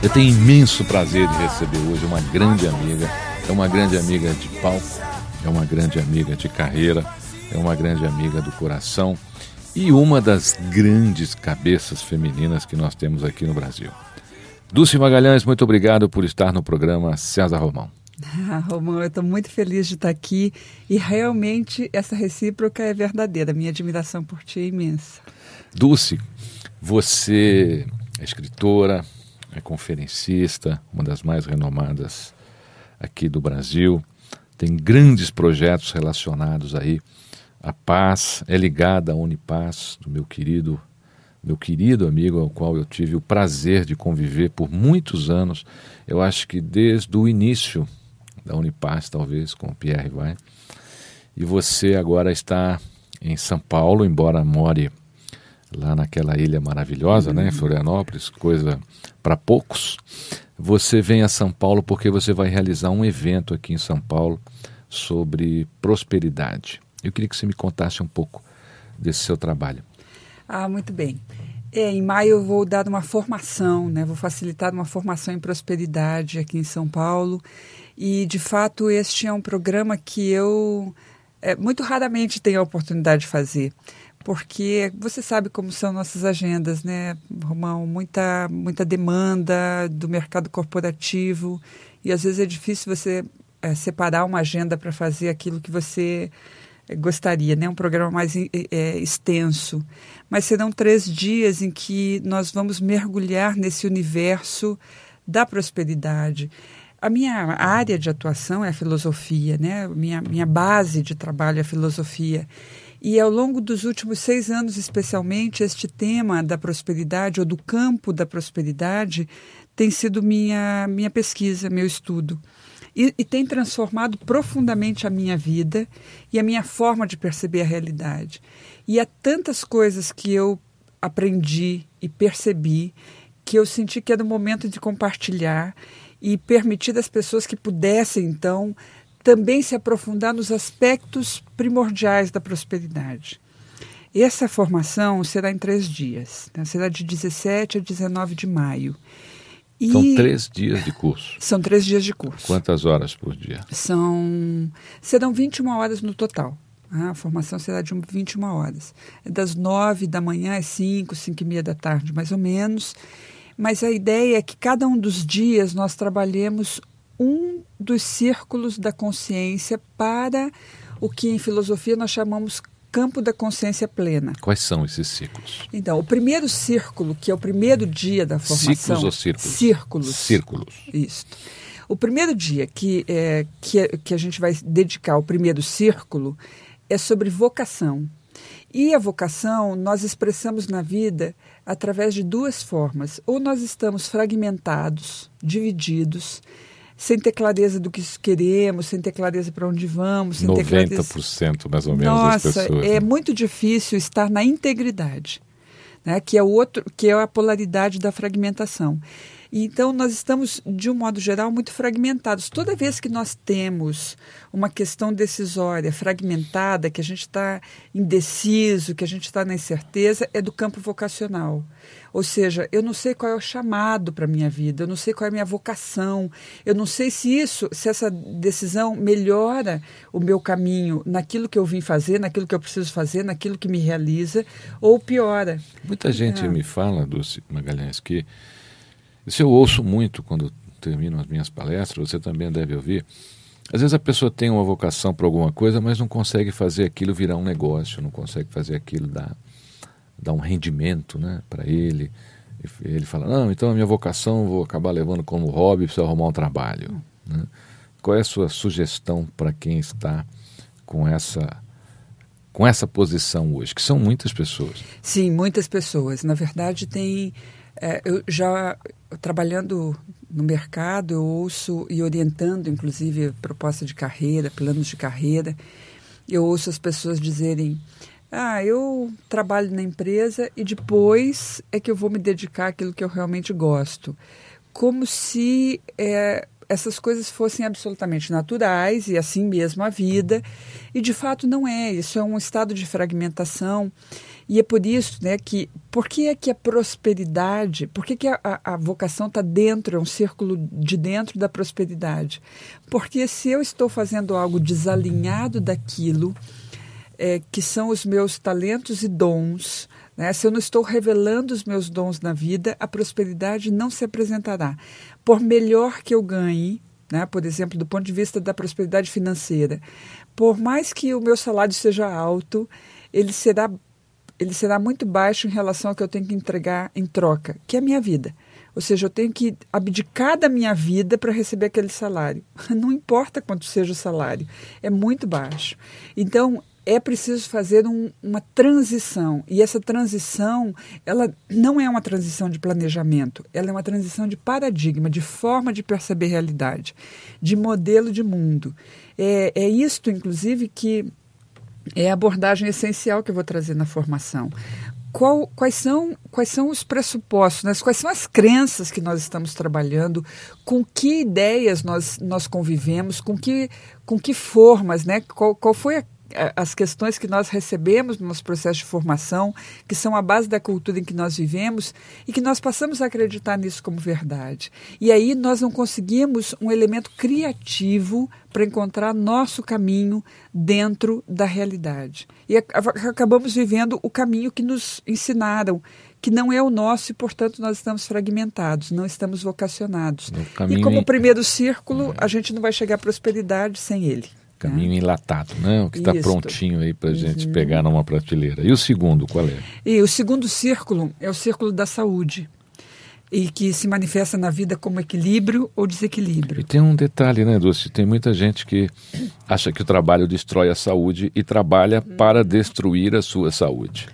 Eu tenho imenso prazer de receber hoje uma grande amiga. É uma grande amiga de palco, é uma grande amiga de carreira, é uma grande amiga do coração e uma das grandes cabeças femininas que nós temos aqui no Brasil. Dulce Magalhães, muito obrigado por estar no programa César Romão. Ah, Romão, eu estou muito feliz de estar aqui e realmente essa recíproca é verdadeira. Minha admiração por ti é imensa. Dulce, você é escritora, é conferencista, uma das mais renomadas aqui do Brasil, tem grandes projetos relacionados aí à paz, é ligada à Unipaz, do meu querido, meu querido amigo ao qual eu tive o prazer de conviver por muitos anos, eu acho que desde o início da Unipaz, talvez, com o Pierre Vai. E você agora está em São Paulo, embora more lá naquela ilha maravilhosa, né, Florianópolis, coisa para poucos. Você vem a São Paulo porque você vai realizar um evento aqui em São Paulo sobre prosperidade. Eu queria que você me contasse um pouco desse seu trabalho. Ah, muito bem. É, em maio eu vou dar uma formação, né? Vou facilitar uma formação em prosperidade aqui em São Paulo. E de fato este é um programa que eu é, muito raramente tenho a oportunidade de fazer porque você sabe como são nossas agendas, né, Romão? Muita, muita demanda do mercado corporativo e às vezes é difícil você é, separar uma agenda para fazer aquilo que você gostaria, né? Um programa mais é, extenso. Mas serão três dias em que nós vamos mergulhar nesse universo da prosperidade. A minha área de atuação é a filosofia, né? Minha, minha base de trabalho é a filosofia. E ao longo dos últimos seis anos, especialmente, este tema da prosperidade ou do campo da prosperidade tem sido minha, minha pesquisa, meu estudo. E, e, tem transformado profundamente a minha vida e a minha forma de perceber a realidade. E há tantas coisas que eu aprendi e percebi que eu senti que era o momento de compartilhar e permitir às pessoas que pudessem, então, também se aprofundar nos aspectos primordiais da prosperidade. Essa formação será em três dias, né? será de 17 a 19 de maio. E são três dias de curso. São três dias de curso. Quantas horas por dia? São serão 21 horas no total. Né? A formação será de 21 horas. É das 9 da manhã às 5, 5 e meia da tarde, mais ou menos. Mas a ideia é que cada um dos dias nós trabalhemos um dos círculos da consciência para o que em filosofia nós chamamos campo da consciência plena. Quais são esses círculos? Então, o primeiro círculo, que é o primeiro dia da formação. Ciclos ou círculos? Círculos. Círculos. Isso. O primeiro dia que, é, que, é, que a gente vai dedicar ao primeiro círculo é sobre vocação. E a vocação nós expressamos na vida através de duas formas. Ou nós estamos fragmentados, divididos, sem ter clareza do que queremos, sem ter clareza para onde vamos, sem 90% ter clareza... mais ou menos Nossa, das pessoas. é né? muito difícil estar na integridade, né? que é o outro, que é a polaridade da fragmentação. Então, nós estamos, de um modo geral, muito fragmentados. Toda vez que nós temos uma questão decisória fragmentada, que a gente está indeciso, que a gente está na incerteza, é do campo vocacional. Ou seja, eu não sei qual é o chamado para a minha vida, eu não sei qual é a minha vocação, eu não sei se isso, se essa decisão melhora o meu caminho naquilo que eu vim fazer, naquilo que eu preciso fazer, naquilo que me realiza, ou piora. Muita gente é. me fala, Dulce Magalhães, que isso eu ouço muito quando termino as minhas palestras, você também deve ouvir. Às vezes a pessoa tem uma vocação para alguma coisa, mas não consegue fazer aquilo virar um negócio, não consegue fazer aquilo dar dar um rendimento né, para ele. Ele fala, não, então a minha vocação vou acabar levando como hobby, preciso arrumar um trabalho. Né? Qual é a sua sugestão para quem está com essa com essa posição hoje, que são muitas pessoas? Sim, muitas pessoas. Na verdade, tem. É, eu já trabalhando no mercado, eu ouço e orientando, inclusive, proposta de carreira, planos de carreira, eu ouço as pessoas dizerem: ah, eu trabalho na empresa e depois é que eu vou me dedicar àquilo que eu realmente gosto. Como se é, essas coisas fossem absolutamente naturais e assim mesmo a vida. E de fato não é. Isso é um estado de fragmentação. E é por isso né, que. Por que é que a prosperidade. Por que, que a, a, vocação está dentro, é um círculo de dentro da prosperidade? Porque se eu estou fazendo algo desalinhado daquilo é, que são os meus talentos e dons. Né? Se eu não estou revelando os meus dons na vida, a prosperidade não se apresentará. Por melhor que eu ganhe, né? por exemplo, do ponto de vista da prosperidade financeira, por mais que o meu salário seja alto, ele será, ele será muito baixo em relação ao que eu tenho que entregar em troca, que é a minha vida. Ou seja, eu tenho que abdicar da minha vida para receber aquele salário. Não importa quanto seja o salário, é muito baixo. Então, é preciso fazer um, uma transição. E essa transição, ela não é uma transição de planejamento, ela é uma transição de paradigma, de forma de perceber realidade, de modelo de mundo. É, é isto, inclusive, que é a abordagem essencial que eu vou trazer na formação. Qual, quais, são, quais são os pressupostos, né? quais são as crenças que nós estamos trabalhando, com que ideias nós, nós convivemos, com que, com que formas, né? qual, qual foi a as questões que nós recebemos no nosso processo de formação, que são a base da cultura em que nós vivemos e que nós passamos a acreditar nisso como verdade. E aí nós não conseguimos um elemento criativo para encontrar nosso caminho dentro da realidade. E acabamos vivendo o caminho que nos ensinaram, que não é o nosso e, portanto, nós estamos fragmentados, não estamos vocacionados. E como primeiro círculo, a gente não vai chegar à prosperidade sem ele. Caminho é. enlatado, né? O que está prontinho aí para a gente uhum. pegar numa prateleira. E o segundo, qual é? E o segundo círculo é o círculo da saúde. E que se manifesta na vida como equilíbrio ou desequilíbrio. E tem um detalhe, né, Dulce? Tem muita gente que acha que o trabalho destrói a saúde e trabalha uhum. para destruir a sua saúde.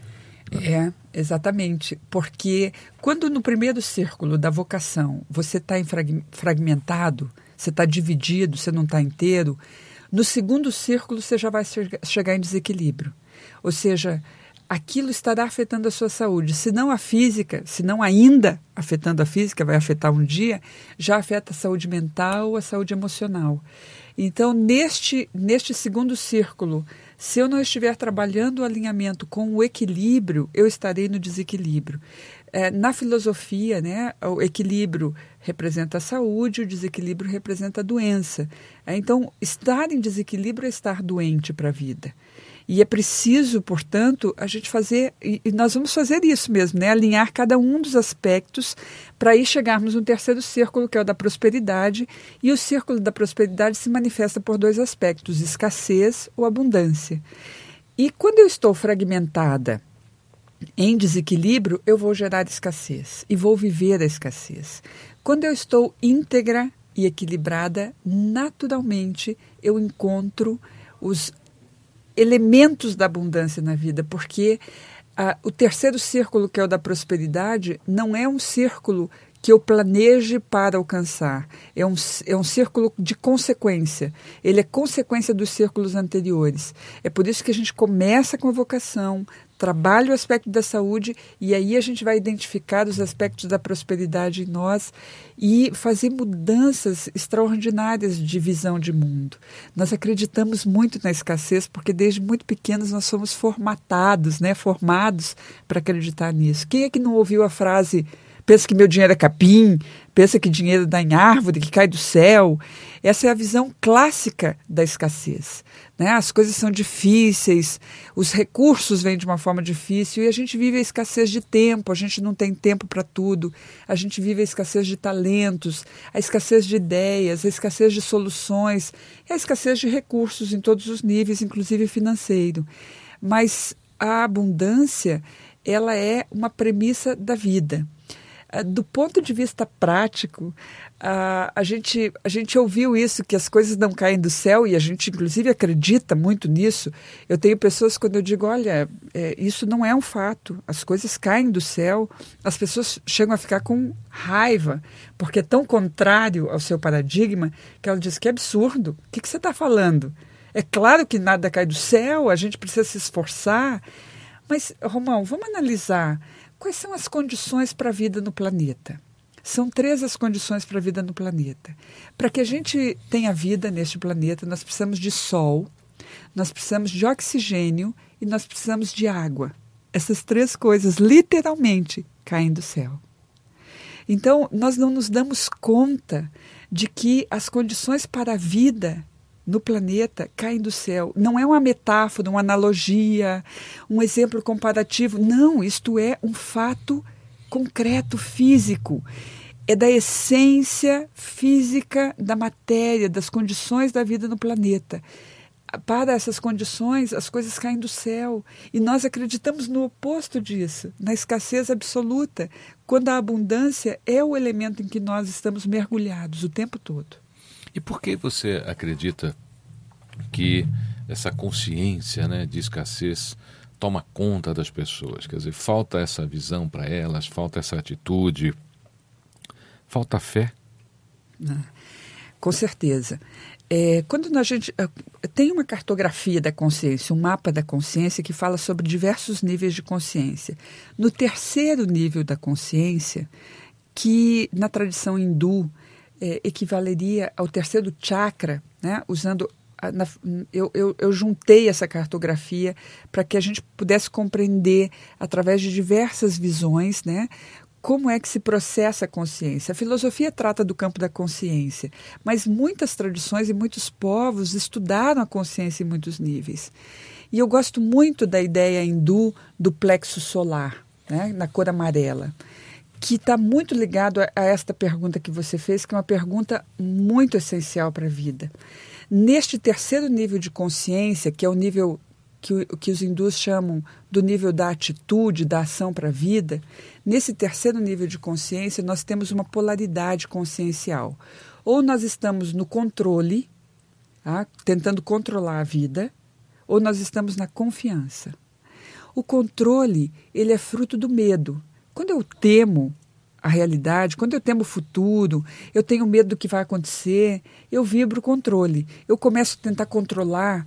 É, exatamente. Porque quando no primeiro círculo da vocação você está fragmentado, você está dividido, você não está inteiro, no segundo círculo, você já vai chegar em desequilíbrio. Ou seja, aquilo estará afetando a sua saúde. Se não a física, se não ainda afetando a física, vai afetar um dia, já afeta a saúde mental, a saúde emocional. Então, neste, neste segundo círculo, se eu não estiver trabalhando o alinhamento com o equilíbrio, eu estarei no desequilíbrio. É, na filosofia, né, o equilíbrio representa a saúde, o desequilíbrio representa a doença. É, então, estar em desequilíbrio é estar doente para a vida. E é preciso, portanto, a gente fazer, e nós vamos fazer isso mesmo, né? alinhar cada um dos aspectos para aí chegarmos no terceiro círculo, que é o da prosperidade. E o círculo da prosperidade se manifesta por dois aspectos: escassez ou abundância. E quando eu estou fragmentada em desequilíbrio, eu vou gerar escassez e vou viver a escassez. Quando eu estou íntegra e equilibrada, naturalmente eu encontro os elementos da abundância na vida, porque ah, o terceiro círculo, que é o da prosperidade, não é um círculo que eu planeje para alcançar. É um, é um círculo de consequência. Ele é consequência dos círculos anteriores. É por isso que a gente começa com a vocação, trabalha o aspecto da saúde e aí a gente vai identificar os aspectos da prosperidade em nós e fazer mudanças extraordinárias de visão de mundo. Nós acreditamos muito na escassez porque desde muito pequenos nós somos formatados, né, formados para acreditar nisso. Quem é que não ouviu a frase pensa que meu dinheiro é capim, pensa que dinheiro dá em árvore, que cai do céu. Essa é a visão clássica da escassez. Né? As coisas são difíceis, os recursos vêm de uma forma difícil e a gente vive a escassez de tempo, a gente não tem tempo para tudo, a gente vive a escassez de talentos, a escassez de ideias, a escassez de soluções, a escassez de recursos em todos os níveis, inclusive financeiro. Mas a abundância, ela é uma premissa da vida. Ah, do ponto de vista prático, a, a, gente, a gente ouviu isso, que as coisas não caem do céu, e a gente, inclusive, acredita muito nisso. Eu tenho pessoas, quando eu digo, olha, é, isso não é um fato, as coisas caem do céu, as pessoas chegam a ficar com raiva, porque é tão contrário ao seu paradigma, que ela diz que é absurdo. O que, que você está falando? É claro que nada cai do céu, a gente precisa se esforçar. Mas, Romão, vamos analisar Quais são as condições para a vida no planeta? São três as condições para a vida no planeta. Para que a gente tenha vida neste planeta, nós precisamos de sol, nós precisamos de oxigênio e nós precisamos de água. Essas três coisas, literalmente, caem do céu. Então, nós não nos damos conta de que as condições para a vida no planeta caem do céu. Não é uma metáfora, uma analogia, um exemplo comparativo. Não, isto é um fato concreto, físico. É da essência física da matéria, das condições da vida no planeta. Para essas condições, as coisas caem do céu. E nós acreditamos no oposto disso, na escassez absoluta, quando a abundância é o elemento em que nós estamos mergulhados o tempo todo. E por que você acredita que essa consciência né, de escassez toma conta das pessoas? Quer dizer, falta essa visão para elas, falta essa atitude, falta fé? Ah, com certeza. É, quando a gente ah, tem uma cartografia da consciência, um mapa da consciência que fala sobre diversos níveis de consciência. No terceiro nível da consciência, que na tradição hindu é, equivaleria ao terceiro chakra, né, usando na, eu, eu, eu, juntei essa cartografia para que a gente pudesse compreender, através de diversas visões, né, como é que se processa a consciência. A filosofia trata do campo da consciência, mas muitas tradições e muitos povos estudaram a consciência em muitos níveis. E eu gosto muito da ideia hindu do plexo solar, né, na cor amarela que está muito ligado a, a, esta pergunta que você fez, que é uma pergunta muito essencial para a vida. Neste terceiro nível de consciência, que é o nível que, que os hindus chamam do nível da atitude, da ação para a vida, nesse terceiro nível de consciência, nós temos uma polaridade consciencial. Ou nós estamos no controle, tá? tentando controlar a vida, ou nós estamos na confiança. O controle, ele é fruto do medo. Quando eu temo a realidade, quando eu temo o futuro, eu tenho medo do que vai acontecer, eu vibro o controle. Eu começo a tentar controlar.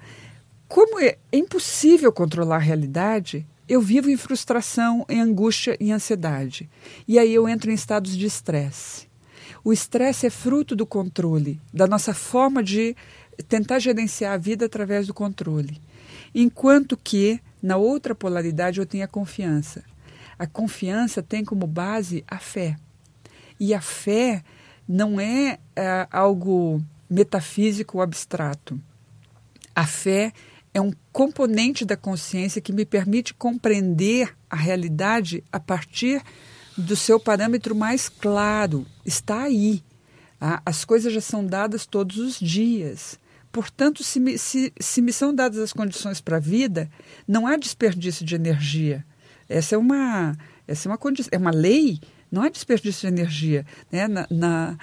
Como é impossível controlar a realidade, eu vivo em frustração, em angústia e ansiedade. E aí eu entro em estados de estresse. O estresse é fruto do controle, da nossa forma de tentar gerenciar a vida através do controle. Enquanto que, na outra polaridade, eu tenho a confiança. A confiança tem como base a fé. E a fé não é, é algo metafísico ou abstrato. A fé é um componente da consciência que me permite compreender a realidade a partir do seu parâmetro mais claro. Está aí. Ah, as coisas já são dadas todos os dias. Portanto, se me, se, se me são dadas as condições para a vida, não há desperdício de energia. Essa é uma, essa é uma, é uma lei, não é desperdício de energia. Né? Na, na,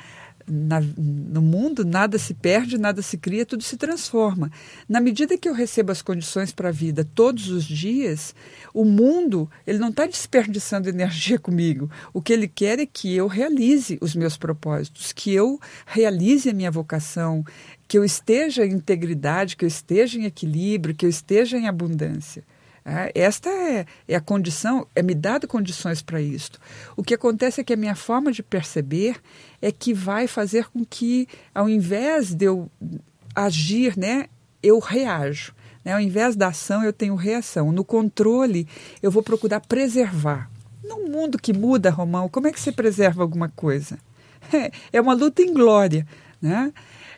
na, no mundo nada se perde, nada se cria, tudo se transforma. Na medida que eu recebo as condições para a vida todos os dias, o mundo ele não está desperdiçando energia comigo. O que ele quer é que eu realize os meus propósitos, que eu realize a minha vocação, que eu esteja em integridade, que eu esteja em equilíbrio, que eu esteja em abundância. É, esta é, é, a condição, é me dado condições para isto. O que acontece é que a minha forma de perceber é que vai fazer com que, ao invés de eu agir, né, eu reajo. Né? Ao invés da ação, eu tenho reação. No controle, eu vou procurar preservar. Num mundo que muda, Romão, como é que você preserva alguma coisa? É uma luta em glória. Né?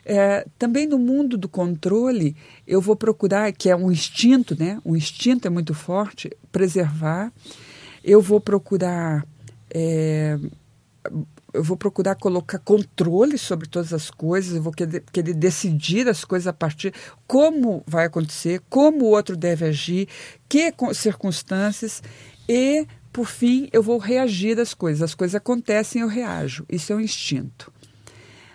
É, também no mundo do controle, eu vou procurar, que é um instinto, né? O instinto é muito forte, preservar. Eu vou procurar. É, eu vou procurar colocar controle sobre todas as coisas, eu vou querer, querer, decidir as coisas a partir como vai acontecer, como o outro deve agir, que circunstâncias e, por fim, eu vou reagir às coisas. As coisas acontecem, eu reajo. Isso é um instinto.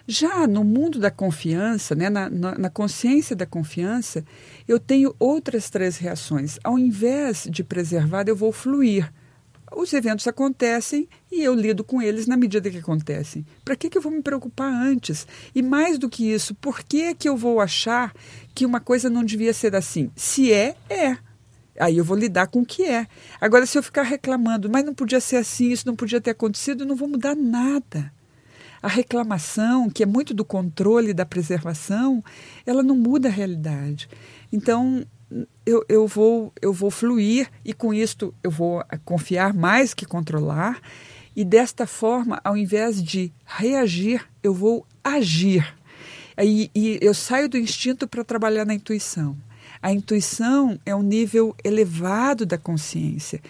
Já no mundo da confiança, né, na, na, na, consciência da confiança, eu tenho outras três reações. Ao invés de preservar, eu vou fluir. Os eventos acontecem e eu lido com eles na medida que acontecem. Para que, que eu vou me preocupar antes? E mais do que isso, por que, que eu vou achar que uma coisa não devia ser assim? Se é, é. Aí eu vou lidar com o que é. Agora, se eu ficar reclamando, mas não podia ser assim, isso não podia ter acontecido, não vou mudar nada. A reclamação, que é muito do controle da preservação, ela não muda a realidade. Então, eu, eu, vou, eu vou fluir e com isto eu vou confiar mais que controlar. E desta forma, ao invés de reagir, eu vou agir. E, e eu saio do instinto para trabalhar na intuição. A intuição é um nível elevado da consciência.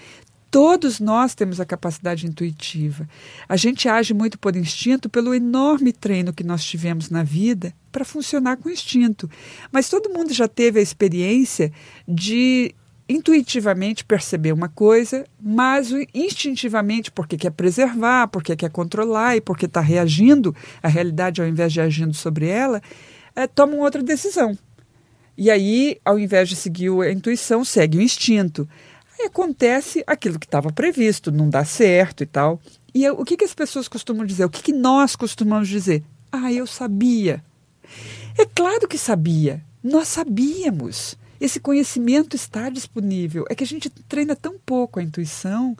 Todos nós temos a capacidade intuitiva. A gente age muito por instinto pelo enorme treino que nós tivemos na vida para funcionar com instinto. Mas todo mundo já teve a experiência de intuitivamente perceber uma coisa, mas instintivamente, porque quer preservar, porque quer controlar e porque está reagindo à realidade ao invés de agindo sobre ela, é, toma outra decisão. E aí, ao invés de seguir a intuição, segue o instinto. Aí acontece aquilo que estava previsto, não dá certo e tal. E eu, o que, que as pessoas costumam dizer? O que, que nós costumamos dizer? Ah, eu sabia. É claro que sabia. Nós sabíamos. Esse conhecimento está disponível. É que a gente treina tão pouco a intuição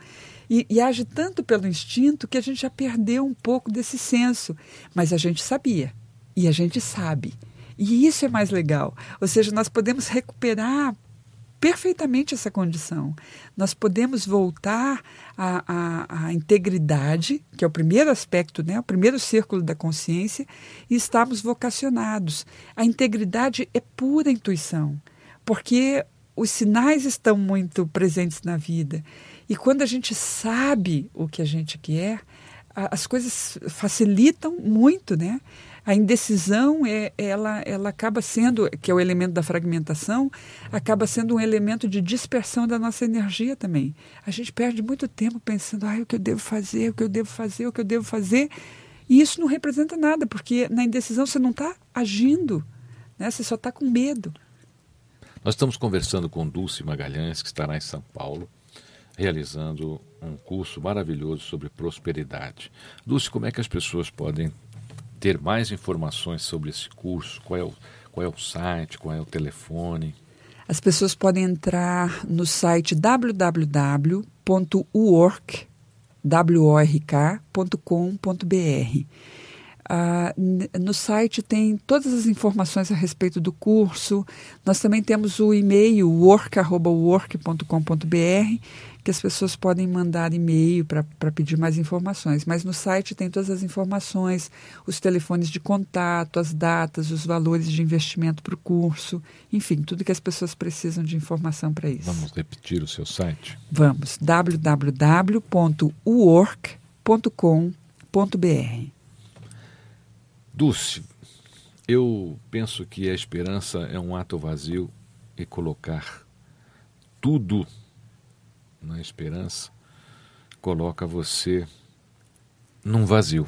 e, e, age tanto pelo instinto que a gente já perdeu um pouco desse senso. Mas a gente sabia. E a gente sabe. E isso é mais legal. Ou seja, nós podemos recuperar perfeitamente essa condição. Nós podemos voltar à, à, à, integridade, que é o primeiro aspecto, né, o primeiro círculo da consciência, e estamos vocacionados. A integridade é pura intuição, porque os sinais estão muito presentes na vida. E quando a gente sabe o que a gente quer, as coisas facilitam muito, né? A indecisão é, ela, ela acaba sendo, que é o elemento da fragmentação, acaba sendo um elemento de dispersão da nossa energia também. A gente perde muito tempo pensando, ah, o que eu devo fazer, o que eu devo fazer, o que eu devo fazer. E isso não representa nada, porque na indecisão você não está agindo, né? você só está com medo. Nós estamos conversando com Dulce Magalhães, que estará em São Paulo, realizando um curso maravilhoso sobre prosperidade. Dulce, como é que as pessoas podem ter mais informações sobre esse curso? Qual é o, qual é o site, qual é o telefone? As pessoas podem entrar no site www.work.com.br. Uh, no site tem todas as informações a respeito do curso. Nós também temos o e-mail work.work.com.br que as pessoas podem mandar e-mail para pedir mais informações. Mas no site tem todas as informações, os telefones de contato, as datas, os valores de investimento para o curso, enfim, tudo que as pessoas precisam de informação para isso. Vamos repetir o seu site? Vamos, www.uork.com.br. Dulce, eu penso que a esperança é um ato vazio e colocar tudo na esperança, coloca você num vazio.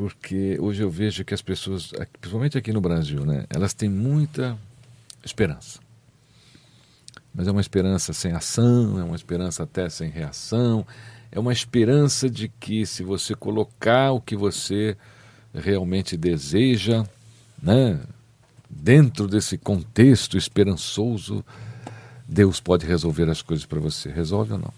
porque hoje eu vejo que as pessoas, principalmente aqui no Brasil, né, elas têm muita esperança. Mas é uma esperança sem ação, é uma esperança até sem reação, é uma esperança de que se você colocar o que você realmente deseja, né, dentro desse contexto esperançoso, Deus pode resolver as coisas para você. Resolve ou não?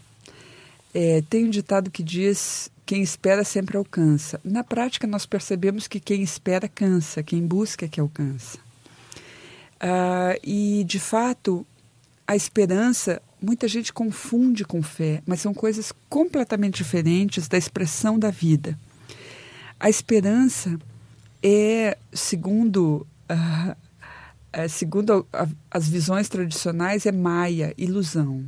É, tem um ditado que diz: quem espera sempre alcança. Na prática, nós percebemos que quem espera cansa, quem busca é que alcança. Ah, e, de fato, a esperança, muita gente confunde com fé, mas são coisas completamente diferentes da expressão da vida. A esperança é, segundo, uh, é, segundo a, as visões tradicionais, é maia, ilusão.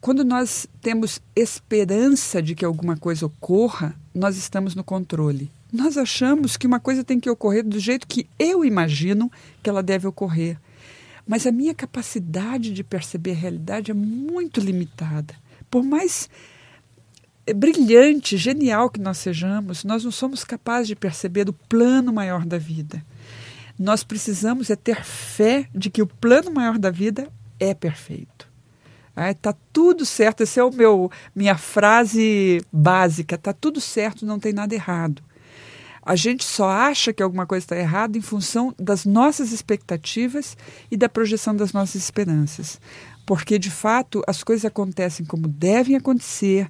Quando nós temos esperança de que alguma coisa ocorra, nós estamos no controle. Nós achamos que uma coisa tem que ocorrer do jeito que eu imagino que ela deve ocorrer. Mas a minha capacidade de perceber a realidade é muito limitada. Por mais brilhante, genial que nós sejamos, nós não somos capazes de perceber o plano maior da vida. Nós precisamos é ter fé de que o plano maior da vida é perfeito. Está tudo certo, essa é o meu minha frase básica, está tudo certo, não tem nada errado. A gente só acha que alguma coisa está errada em função das nossas expectativas e da projeção das nossas esperanças. Porque, de fato, as coisas acontecem como devem acontecer,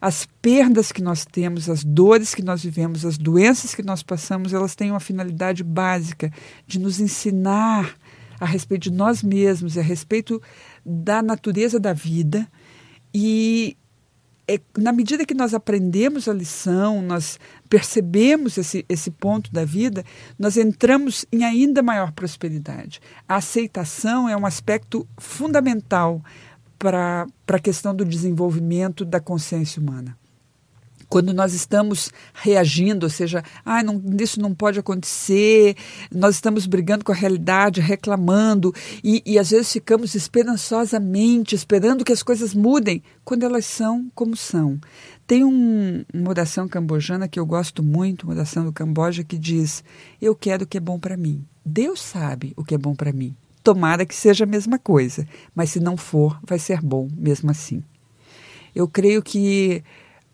as perdas que nós temos, as dores que nós vivemos, as doenças que nós passamos, elas têm uma finalidade básica de nos ensinar a respeito de nós mesmos, a respeito da natureza da vida. E é, na medida que nós aprendemos a lição, nós percebemos esse, esse ponto da vida, nós entramos em ainda maior prosperidade. A aceitação é um aspecto fundamental para a questão do desenvolvimento da consciência humana. Quando nós estamos reagindo, ou seja, ah, não, isso não pode acontecer, nós estamos brigando com a realidade, reclamando, e, e às vezes ficamos esperançosamente esperando que as coisas mudem, quando elas são como são. Tem um, uma oração cambojana que eu gosto muito, uma oração do Camboja, que diz: Eu quero o que é bom para mim. Deus sabe o que é bom para mim. Tomara que seja a mesma coisa, mas se não for, vai ser bom mesmo assim. Eu creio que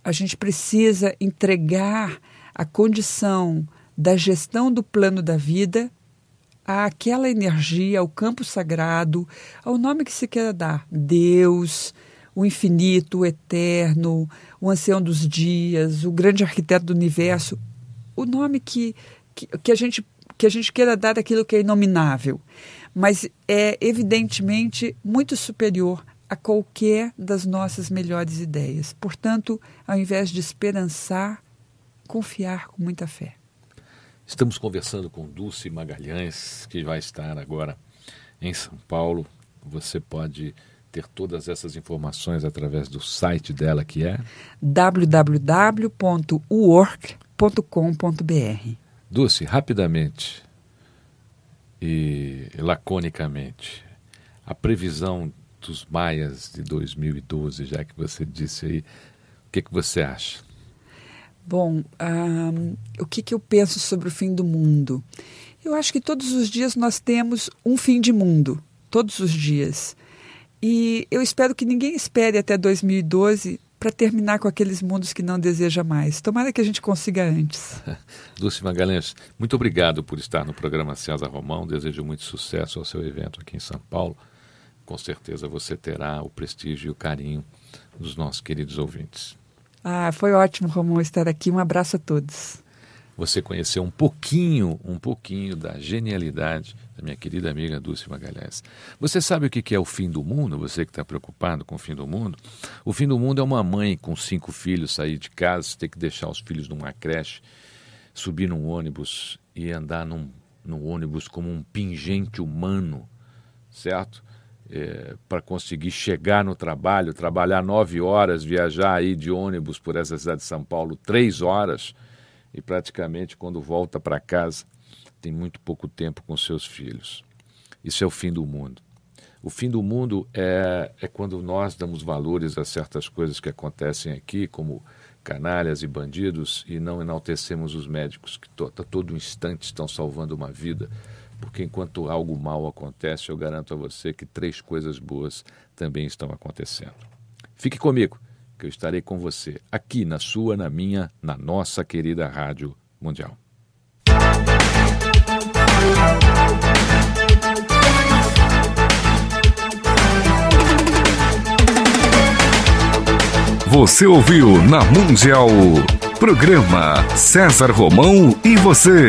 a gente precisa entregar a condição da gestão do plano da vida àquela energia, ao campo sagrado, ao nome que se queira dar: Deus, o infinito, o eterno, o ancião dos dias, o grande arquiteto do universo, o nome que, que, que a gente que a gente queira dar daquilo que é inominável mas é evidentemente muito superior a qualquer das nossas melhores ideias. Portanto, ao invés de esperançar, confiar com muita fé. Estamos conversando com Dulce Magalhães, que vai estar agora em São Paulo. Você pode ter todas essas informações através do site dela, que é www.work.com.br. Dulce, rapidamente, e laconicamente a previsão dos maias de 2012, já que você disse aí, o que, que você acha? Bom, um, o que, que eu penso sobre o fim do mundo? Eu acho que todos os dias nós temos um fim de mundo, todos os dias. E eu espero que ninguém espere até 2012 para terminar com aqueles mundos que não deseja mais. Tomara que a gente consiga antes. Dulce Magalhães, muito obrigado por estar no programa César Romão. Desejo muito sucesso ao seu evento aqui em São Paulo. Com certeza você terá o prestígio e o carinho dos nossos queridos ouvintes. Ah, foi ótimo, Romão, estar aqui. Um abraço a todos você conheceu um pouquinho, um pouquinho da genialidade da minha querida amiga Dulce Magalhães. Você sabe o que é o fim do mundo? Você que está preocupado com o fim do mundo? O fim do mundo é uma mãe com cinco filhos sair de casa, ter que deixar os filhos numa creche, subir num ônibus e andar num, num ônibus como um pingente humano, certo? É, para conseguir chegar no trabalho, trabalhar nove horas, viajar aí de ônibus por essa cidade de São Paulo três horas e praticamente quando volta para casa tem muito pouco tempo com seus filhos. Isso é o fim do mundo. O fim do mundo é, é quando nós damos valores a certas coisas que acontecem aqui, como canalhas e bandidos e não enaltecemos os médicos que to, a todo instante estão salvando uma vida. Porque enquanto algo mal acontece, eu garanto a você que três coisas boas também estão acontecendo. Fique comigo, que eu estarei com você aqui na sua, na minha, na nossa querida Rádio Mundial. Você ouviu na Mundial. Programa César Romão e você.